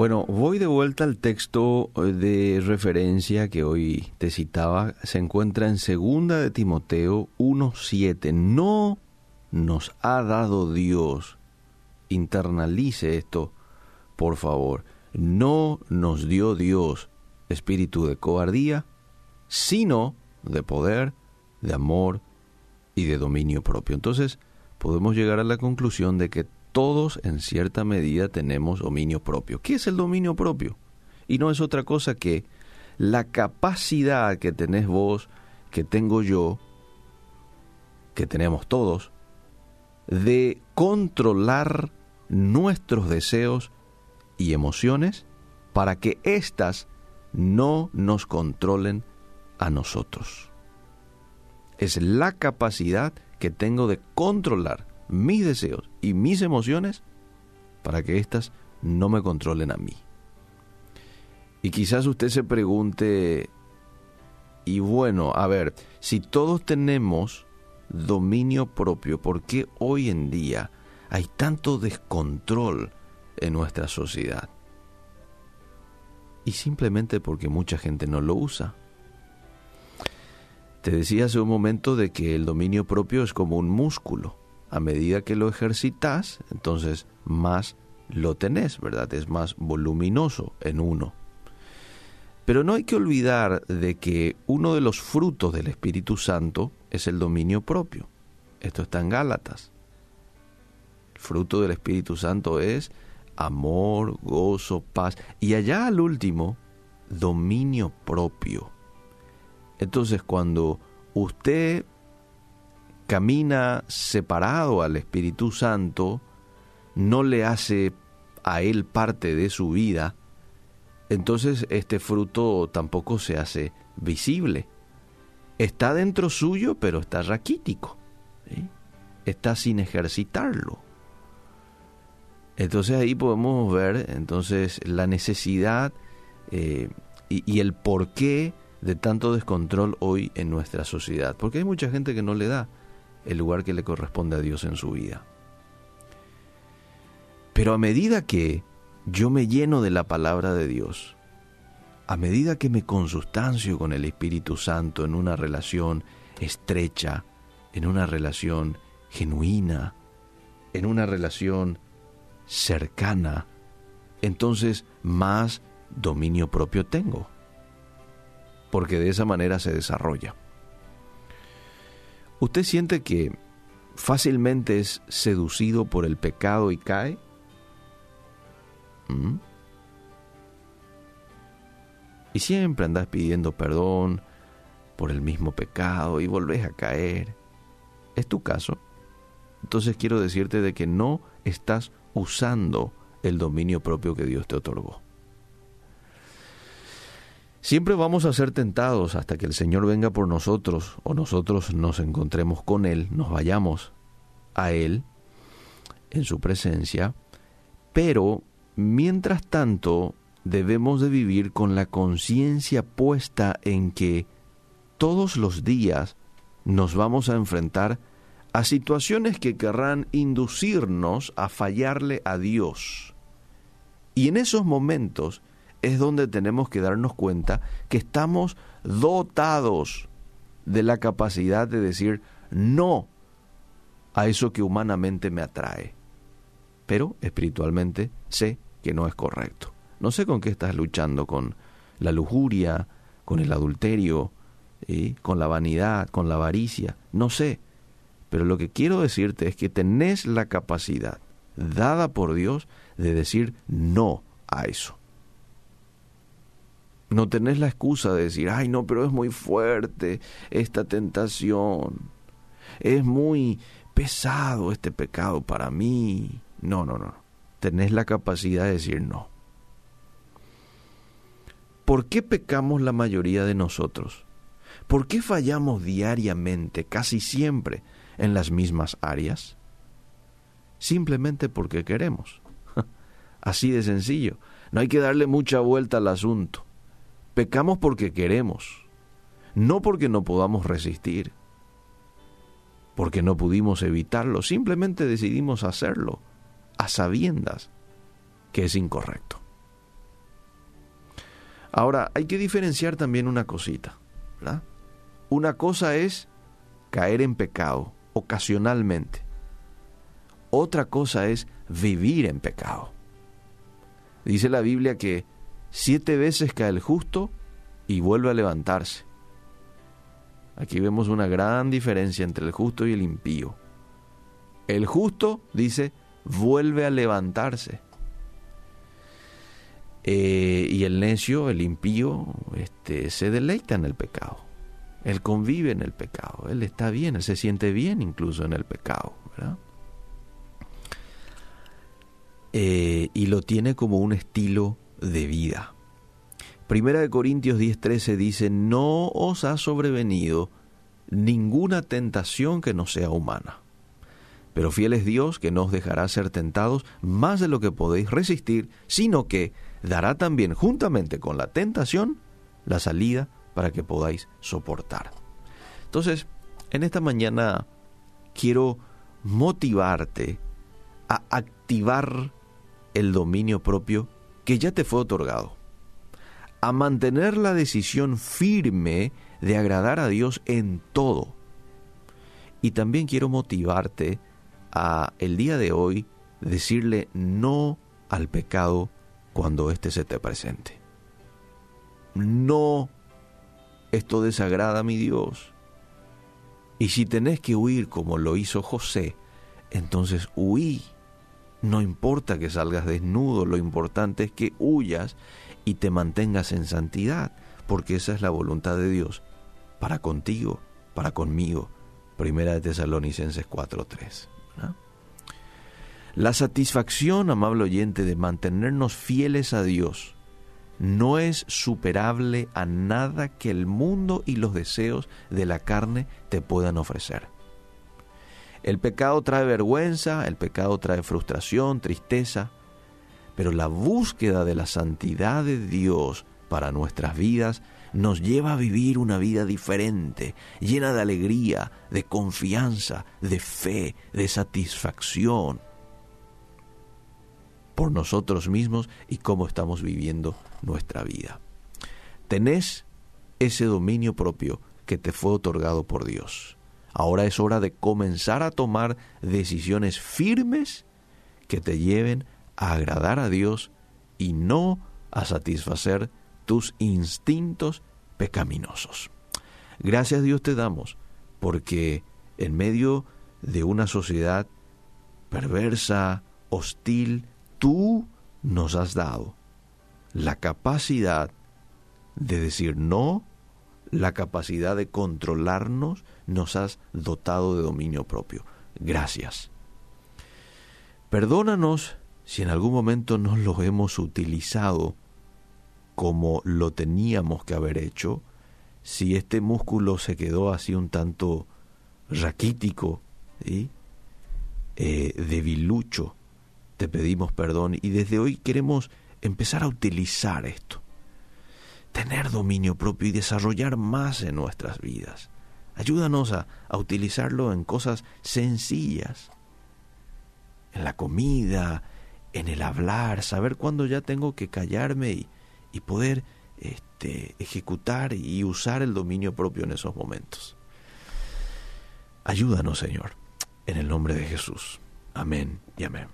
Bueno, voy de vuelta al texto eh, de referencia que hoy te citaba. Se encuentra en segunda de Timoteo 1.7. No nos ha dado Dios. Internalice esto, por favor. No nos dio Dios espíritu de cobardía, sino de poder, de amor y de dominio propio. Entonces, podemos llegar a la conclusión de que todos en cierta medida tenemos dominio propio. ¿Qué es el dominio propio? Y no es otra cosa que la capacidad que tenés vos, que tengo yo, que tenemos todos, de controlar nuestros deseos y emociones para que éstas no nos controlen a nosotros. Es la capacidad que tengo de controlar mis deseos y mis emociones para que éstas no me controlen a mí. Y quizás usted se pregunte, y bueno, a ver, si todos tenemos dominio propio, ¿por qué hoy en día hay tanto descontrol en nuestra sociedad? Y simplemente porque mucha gente no lo usa. Te decía hace un momento de que el dominio propio es como un músculo a medida que lo ejercitas, entonces más lo tenés, ¿verdad? Es más voluminoso en uno. Pero no hay que olvidar de que uno de los frutos del Espíritu Santo es el dominio propio. Esto está en Gálatas. El fruto del Espíritu Santo es amor, gozo, paz. Y allá al último, dominio propio. Entonces cuando usted camina separado al Espíritu Santo, no le hace a él parte de su vida, entonces este fruto tampoco se hace visible. Está dentro suyo, pero está raquítico. Está sin ejercitarlo. Entonces ahí podemos ver entonces la necesidad eh, y, y el porqué de tanto descontrol hoy en nuestra sociedad. Porque hay mucha gente que no le da el lugar que le corresponde a Dios en su vida. Pero a medida que yo me lleno de la palabra de Dios, a medida que me consustancio con el Espíritu Santo en una relación estrecha, en una relación genuina, en una relación cercana, entonces más dominio propio tengo, porque de esa manera se desarrolla. ¿Usted siente que fácilmente es seducido por el pecado y cae? ¿Mm? Y siempre andas pidiendo perdón por el mismo pecado y volvés a caer. ¿Es tu caso? Entonces quiero decirte de que no estás usando el dominio propio que Dios te otorgó. Siempre vamos a ser tentados hasta que el Señor venga por nosotros o nosotros nos encontremos con Él, nos vayamos a Él en su presencia, pero mientras tanto debemos de vivir con la conciencia puesta en que todos los días nos vamos a enfrentar a situaciones que querrán inducirnos a fallarle a Dios. Y en esos momentos es donde tenemos que darnos cuenta que estamos dotados de la capacidad de decir no a eso que humanamente me atrae. Pero espiritualmente sé que no es correcto. No sé con qué estás luchando, con la lujuria, con el adulterio, con la vanidad, con la avaricia, no sé. Pero lo que quiero decirte es que tenés la capacidad dada por Dios de decir no a eso. No tenés la excusa de decir, ay no, pero es muy fuerte esta tentación. Es muy pesado este pecado para mí. No, no, no. Tenés la capacidad de decir no. ¿Por qué pecamos la mayoría de nosotros? ¿Por qué fallamos diariamente, casi siempre, en las mismas áreas? Simplemente porque queremos. Así de sencillo. No hay que darle mucha vuelta al asunto. Pecamos porque queremos, no porque no podamos resistir, porque no pudimos evitarlo, simplemente decidimos hacerlo a sabiendas que es incorrecto. Ahora, hay que diferenciar también una cosita. ¿verdad? Una cosa es caer en pecado ocasionalmente. Otra cosa es vivir en pecado. Dice la Biblia que siete veces cae el justo y vuelve a levantarse. Aquí vemos una gran diferencia entre el justo y el impío. El justo, dice, vuelve a levantarse. Eh, y el necio, el impío, este, se deleita en el pecado. Él convive en el pecado. Él está bien, él se siente bien incluso en el pecado. Eh, y lo tiene como un estilo de vida. Primera de Corintios 10:13 dice, no os ha sobrevenido ninguna tentación que no sea humana. Pero fiel es Dios que no os dejará ser tentados más de lo que podéis resistir, sino que dará también juntamente con la tentación la salida para que podáis soportar. Entonces, en esta mañana quiero motivarte a activar el dominio propio que ya te fue otorgado, a mantener la decisión firme de agradar a Dios en todo. Y también quiero motivarte a el día de hoy decirle no al pecado cuando éste se te presente. No, esto desagrada a mi Dios. Y si tenés que huir como lo hizo José, entonces huí. No importa que salgas desnudo, lo importante es que huyas y te mantengas en santidad, porque esa es la voluntad de Dios para contigo, para conmigo. Primera de Tesalonicenses 4:3. La satisfacción, amable oyente, de mantenernos fieles a Dios no es superable a nada que el mundo y los deseos de la carne te puedan ofrecer. El pecado trae vergüenza, el pecado trae frustración, tristeza, pero la búsqueda de la santidad de Dios para nuestras vidas nos lleva a vivir una vida diferente, llena de alegría, de confianza, de fe, de satisfacción por nosotros mismos y cómo estamos viviendo nuestra vida. Tenés ese dominio propio que te fue otorgado por Dios. Ahora es hora de comenzar a tomar decisiones firmes que te lleven a agradar a Dios y no a satisfacer tus instintos pecaminosos. Gracias Dios te damos porque en medio de una sociedad perversa, hostil, tú nos has dado la capacidad de decir no, la capacidad de controlarnos, nos has dotado de dominio propio. Gracias. Perdónanos si en algún momento no lo hemos utilizado como lo teníamos que haber hecho, si este músculo se quedó así un tanto raquítico, ¿sí? eh, debilucho, te pedimos perdón y desde hoy queremos empezar a utilizar esto, tener dominio propio y desarrollar más en nuestras vidas. Ayúdanos a, utilizarlo en cosas sencillas, en la comida, en el hablar, saber cuándo ya tengo que callarme y, y poder este, ejecutar y usar el dominio propio en esos momentos. Ayúdanos, Señor, en el nombre de Jesús. Amén y amén.